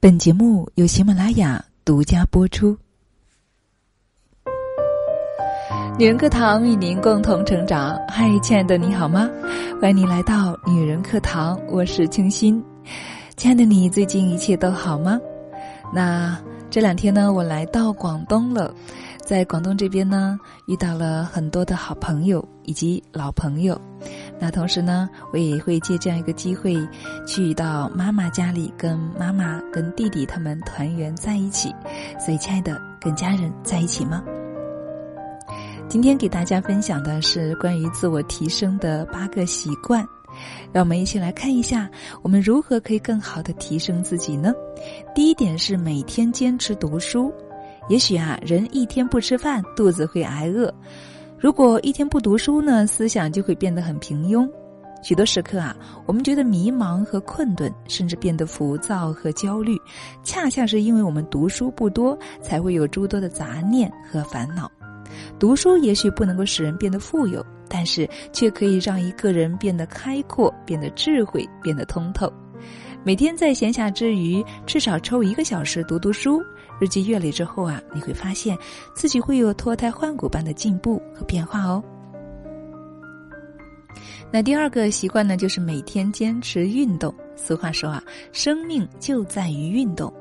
本节目由喜马拉雅独家播出。女人课堂与您共同成长。嗨，亲爱的，你好吗？欢迎你来到女人课堂，我是清新。亲爱的，你最近一切都好吗？那这两天呢，我来到广东了，在广东这边呢，遇到了很多的好朋友以及老朋友。那同时呢，我也会借这样一个机会，去到妈妈家里，跟妈妈、跟弟弟他们团圆在一起。所以，亲爱的，跟家人在一起吗？今天给大家分享的是关于自我提升的八个习惯，让我们一起来看一下，我们如何可以更好的提升自己呢？第一点是每天坚持读书。也许啊，人一天不吃饭，肚子会挨饿；如果一天不读书呢，思想就会变得很平庸。许多时刻啊，我们觉得迷茫和困顿，甚至变得浮躁和焦虑，恰恰是因为我们读书不多，才会有诸多的杂念和烦恼。读书也许不能够使人变得富有，但是却可以让一个人变得开阔、变得智慧、变得通透。每天在闲暇之余，至少抽一个小时读读书，日积月累之后啊，你会发现自己会有脱胎换骨般的进步和变化哦。那第二个习惯呢，就是每天坚持运动。俗话说啊，生命就在于运动。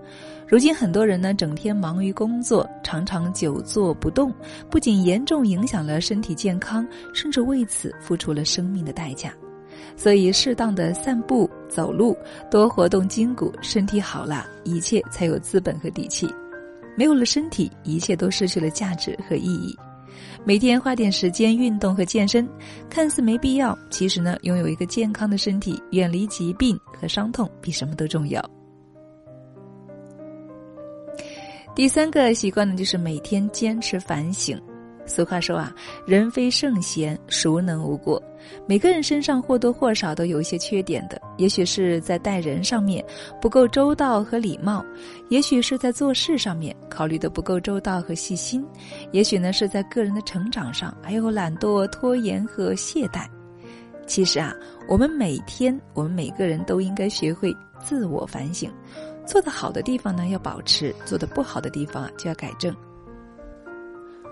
如今很多人呢，整天忙于工作，常常久坐不动，不仅严重影响了身体健康，甚至为此付出了生命的代价。所以，适当的散步、走路，多活动筋骨，身体好了，一切才有资本和底气。没有了身体，一切都失去了价值和意义。每天花点时间运动和健身，看似没必要，其实呢，拥有一个健康的身体，远离疾病和伤痛，比什么都重要。第三个习惯呢，就是每天坚持反省。俗话说啊，人非圣贤，孰能无过？每个人身上或多或少都有一些缺点的，也许是在待人上面不够周到和礼貌，也许是在做事上面考虑的不够周到和细心，也许呢是在个人的成长上还有懒惰、拖延和懈怠。其实啊，我们每天，我们每个人都应该学会自我反省。做的好的地方呢，要保持；做的不好的地方啊，就要改正。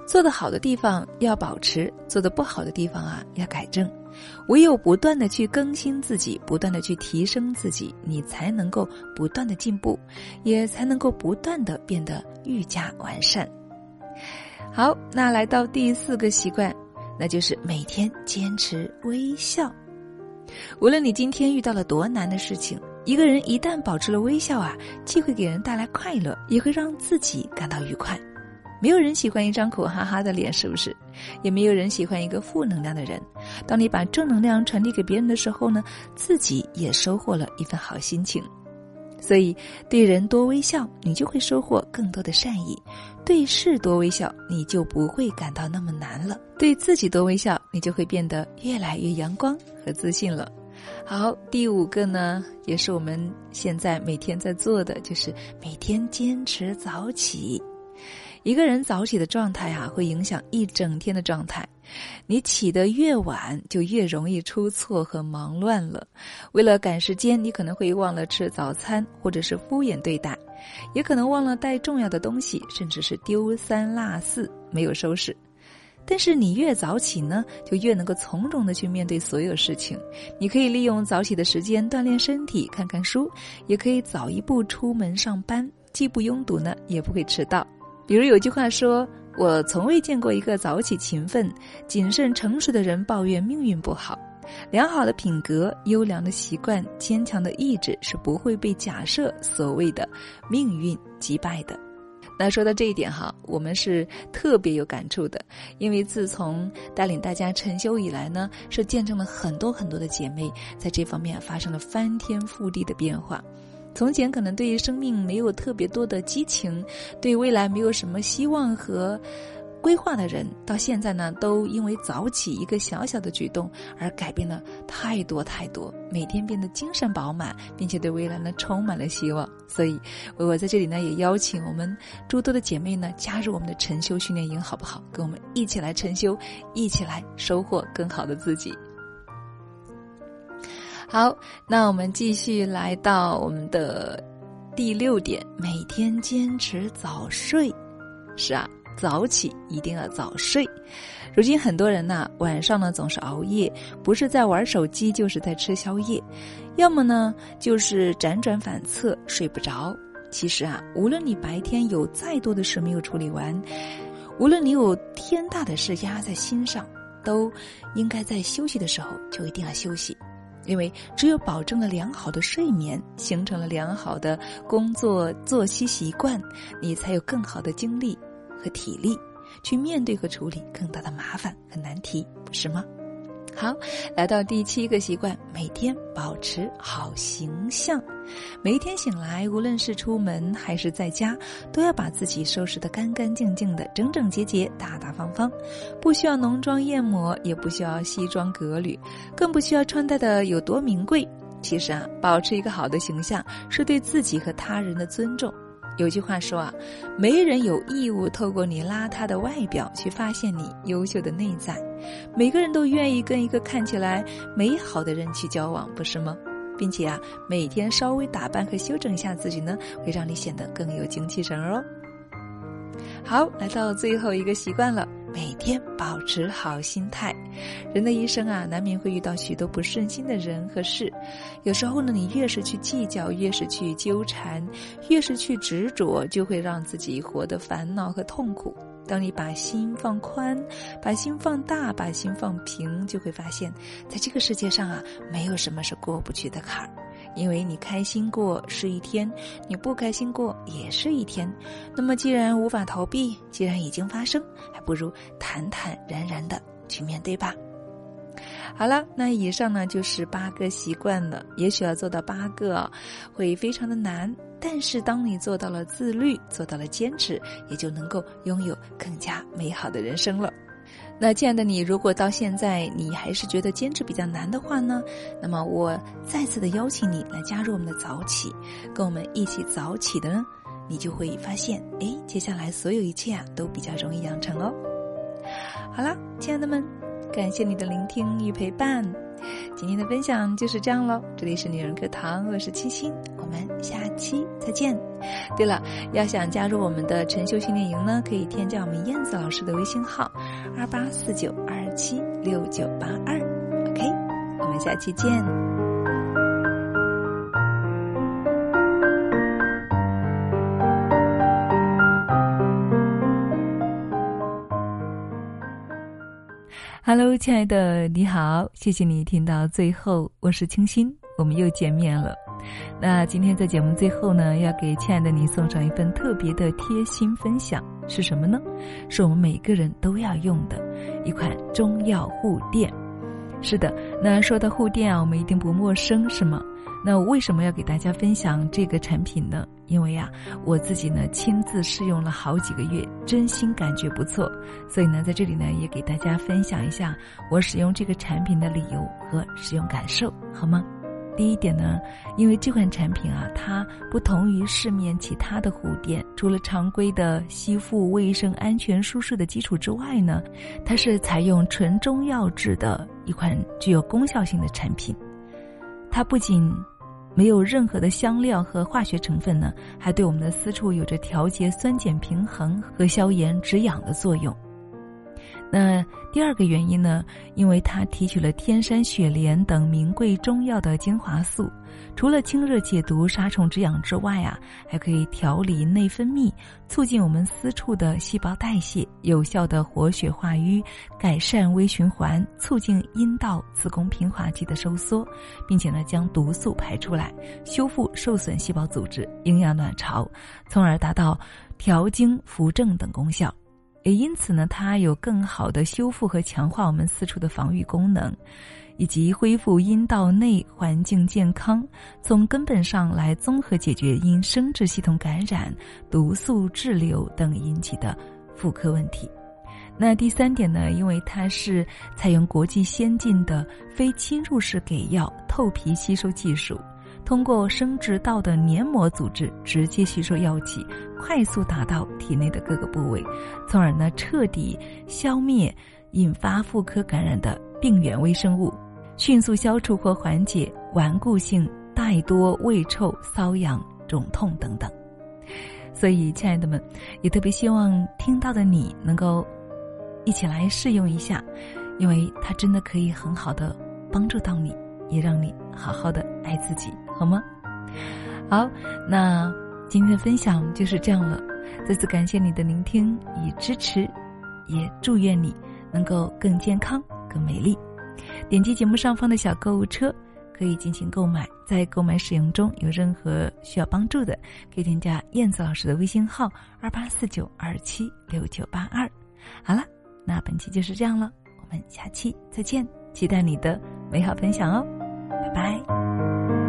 做的好的地方要保持，做的不好的地方啊，要改正。唯有不断的去更新自己，不断的去提升自己，你才能够不断的进步，也才能够不断的变得愈加完善。好，那来到第四个习惯，那就是每天坚持微笑。无论你今天遇到了多难的事情。一个人一旦保持了微笑啊，既会给人带来快乐，也会让自己感到愉快。没有人喜欢一张苦哈哈的脸，是不是？也没有人喜欢一个负能量的人。当你把正能量传递给别人的时候呢，自己也收获了一份好心情。所以，对人多微笑，你就会收获更多的善意；对事多微笑，你就不会感到那么难了；对自己多微笑，你就会变得越来越阳光和自信了。好，第五个呢，也是我们现在每天在做的，就是每天坚持早起。一个人早起的状态啊，会影响一整天的状态。你起得越晚，就越容易出错和忙乱了。为了赶时间，你可能会忘了吃早餐，或者是敷衍对待，也可能忘了带重要的东西，甚至是丢三落四，没有收拾。但是你越早起呢，就越能够从容的去面对所有事情。你可以利用早起的时间锻炼身体、看看书，也可以早一步出门上班，既不拥堵呢，也不会迟到。比如有句话说：“我从未见过一个早起、勤奋、谨慎、诚实的人抱怨命运不好。良好的品格、优良的习惯、坚强的意志是不会被假设所谓的命运击败的。”那说到这一点哈，我们是特别有感触的，因为自从带领大家晨修以来呢，是见证了很多很多的姐妹在这方面发生了翻天覆地的变化。从前可能对于生命没有特别多的激情，对未来没有什么希望和。规划的人到现在呢，都因为早起一个小小的举动而改变了太多太多，每天变得精神饱满，并且对未来呢充满了希望。所以，我在这里呢也邀请我们诸多的姐妹呢加入我们的晨修训练营，好不好？跟我们一起来晨修，一起来收获更好的自己。好，那我们继续来到我们的第六点，每天坚持早睡。是啊，早起一定要早睡。如今很多人呢，晚上呢总是熬夜，不是在玩手机，就是在吃宵夜，要么呢就是辗转反侧睡。不着。其实啊，无论你白天有再多的事没有处理完，无论你有天大的事压在心上，都应该在休息的时候就一定要休息。因为只有保证了良好的睡眠，形成了良好的工作作息习惯，你才有更好的精力和体力去面对和处理更大的麻烦和难题，不是吗？好，来到第七个习惯，每天保持好形象。每一天醒来，无论是出门还是在家，都要把自己收拾得干干净净的、整整洁洁、大大方方。不需要浓妆艳抹，也不需要西装革履，更不需要穿戴的有多名贵。其实啊，保持一个好的形象，是对自己和他人的尊重。有句话说啊，没人有义务透过你邋遢的外表去发现你优秀的内在。每个人都愿意跟一个看起来美好的人去交往，不是吗？并且啊，每天稍微打扮和修整一下自己呢，会让你显得更有精气神哦。好，来到最后一个习惯了。每天保持好心态，人的一生啊，难免会遇到许多不顺心的人和事。有时候呢，你越是去计较，越是去纠缠，越是去执着，就会让自己活得烦恼和痛苦。当你把心放宽，把心放大，把心放平，就会发现，在这个世界上啊，没有什么是过不去的坎儿。因为你开心过是一天，你不开心过也是一天。那么既然无法逃避，既然已经发生，还不如坦坦然然的去面对吧。好了，那以上呢就是八个习惯了。也许要做到八个，会非常的难。但是当你做到了自律，做到了坚持，也就能够拥有更加美好的人生了。那亲爱的你，如果到现在你还是觉得坚持比较难的话呢？那么我再次的邀请你来加入我们的早起，跟我们一起早起的呢，你就会发现，哎，接下来所有一切啊都比较容易养成哦。好了，亲爱的们，感谢你的聆听与陪伴。今天的分享就是这样喽。这里是女人课堂，我是七星，我们下期再见。对了，要想加入我们的晨修训练营呢，可以添加我们燕子老师的微信号：二八四九二七六九八二。OK，我们下期见。Hello，亲爱的，你好，谢谢你听到最后，我是清新，我们又见面了。那今天在节目最后呢，要给亲爱的你送上一份特别的贴心分享，是什么呢？是我们每个人都要用的一款中药护垫。是的，那说到护垫啊，我们一定不陌生，是吗？那我为什么要给大家分享这个产品呢？因为呀，我自己呢亲自试用了好几个月，真心感觉不错，所以呢，在这里呢也给大家分享一下我使用这个产品的理由和使用感受，好吗？第一点呢，因为这款产品啊，它不同于市面其他的护垫，除了常规的吸附、卫生、安全、舒适的基础之外呢，它是采用纯中药制的一款具有功效性的产品，它不仅没有任何的香料和化学成分呢，还对我们的私处有着调节酸碱平衡和消炎止痒的作用。那第二个原因呢，因为它提取了天山雪莲等名贵中药的精华素，除了清热解毒、杀虫止痒之外啊，还可以调理内分泌，促进我们私处的细胞代谢，有效的活血化瘀，改善微循环，促进阴道、子宫平滑肌的收缩，并且呢，将毒素排出来，修复受损细胞组织，营养卵巢，从而达到调经扶正等功效。也因此呢，它有更好的修复和强化我们私处的防御功能，以及恢复阴道内环境健康，从根本上来综合解决因生殖系统感染、毒素滞留等引起的妇科问题。那第三点呢，因为它是采用国际先进的非侵入式给药透皮吸收技术。通过生殖道的黏膜组织直接吸收药剂，快速达到体内的各个部位，从而呢彻底消灭引发妇科感染的病原微生物，迅速消除或缓解顽固性带多、胃臭、瘙痒、肿痛等等。所以，亲爱的们，也特别希望听到的你能够一起来试用一下，因为它真的可以很好的帮助到你，也让你好好的爱自己，好吗？好，那今天的分享就是这样了。再次感谢你的聆听与支持，也祝愿你能够更健康、更美丽。点击节目上方的小购物车，可以进行购买。在购买使用中有任何需要帮助的，可以添加燕子老师的微信号二八四九二七六九八二。好了，那本期就是这样了，我们下期再见，期待你的美好分享哦，拜拜。